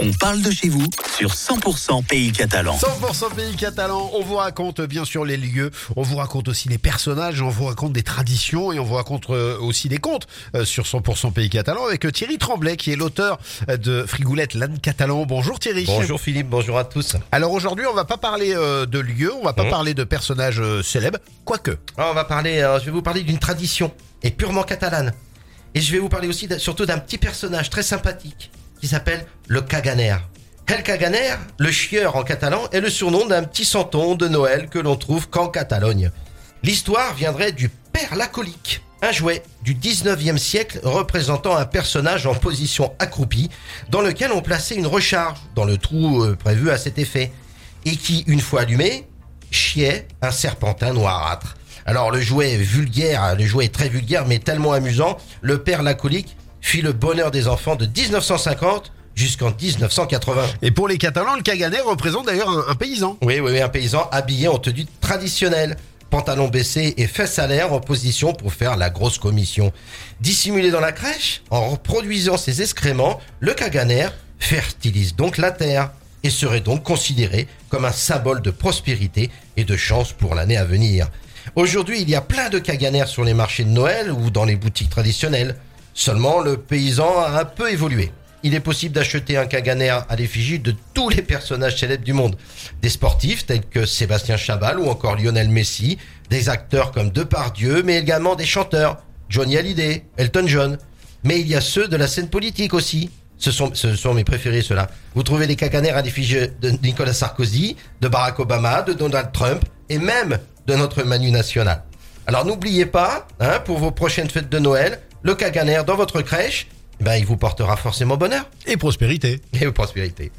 On parle de chez vous sur 100% Pays Catalan. 100% pays catalan, on vous raconte bien sûr les lieux, on vous raconte aussi les personnages, on vous raconte des traditions et on vous raconte euh, aussi des contes euh, sur 100% pays catalan avec euh, Thierry Tremblay qui est l'auteur de Frigoulette l'âne catalan. Bonjour Thierry. Bonjour Philippe, bonjour à tous. Alors aujourd'hui on va pas parler de lieux, on va pas Mhm. parler de personnages célèbres, quoique. Alors, on va parler, je vais vous parler d'une tradition et purement catalane. Et je vais vous parler aussi surtout d'un petit personnage très sympathique qui s'appelle le Caganer. El Caganer, le chieur en catalan, est le surnom d'un petit santon de Noël que l'on trouve qu'en Catalogne. L'histoire viendrait du père lacolique, un jouet du 19e siècle représentant un personnage en position accroupie dans lequel on plaçait une recharge dans le trou euh, prévu à cet effet et qui, une fois allumé, chiait un serpentin noirâtre. Alors le jouet est vulgaire, le jouet est très vulgaire mais tellement amusant, le père lacolique fit le bonheur des enfants de 1950 jusqu'en 1980. Et pour les Catalans, le Caganer représente d'ailleurs un, un paysan. Oui, oui, oui, un paysan habillé en tenue traditionnelle. Pantalon baissé et fesses à l'air en position pour faire la grosse commission. Dissimulé dans la crèche, en reproduisant ses excréments, le caganer fertilise donc la terre et serait donc considéré comme un symbole de prospérité et de chance pour l'année à venir. Aujourd'hui, il y a plein de caganers sur les marchés de Noël ou dans les boutiques traditionnelles. Seulement, le paysan a un peu évolué. Il est possible d'acheter un caganer à l'effigie de tous les personnages célèbres du monde. Des sportifs tels que Sébastien Chabal ou encore Lionel Messi, des acteurs comme Depardieu, mais également des chanteurs, Johnny Hallyday, Elton John. Mais il y a ceux de la scène politique aussi. Ce sont, mes préférés, ceux-là. Vous trouvez des caganers à l'effigie de Nicolas Sarkozy, de Barack Obama, de Donald Trump et même de notre Manu national. Alors n'oubliez pas, hein, pour vos prochaines fêtes de Noël, le caganer dans votre crèche, ben, il vous portera forcément bonheur Et prospérité. et prospérité.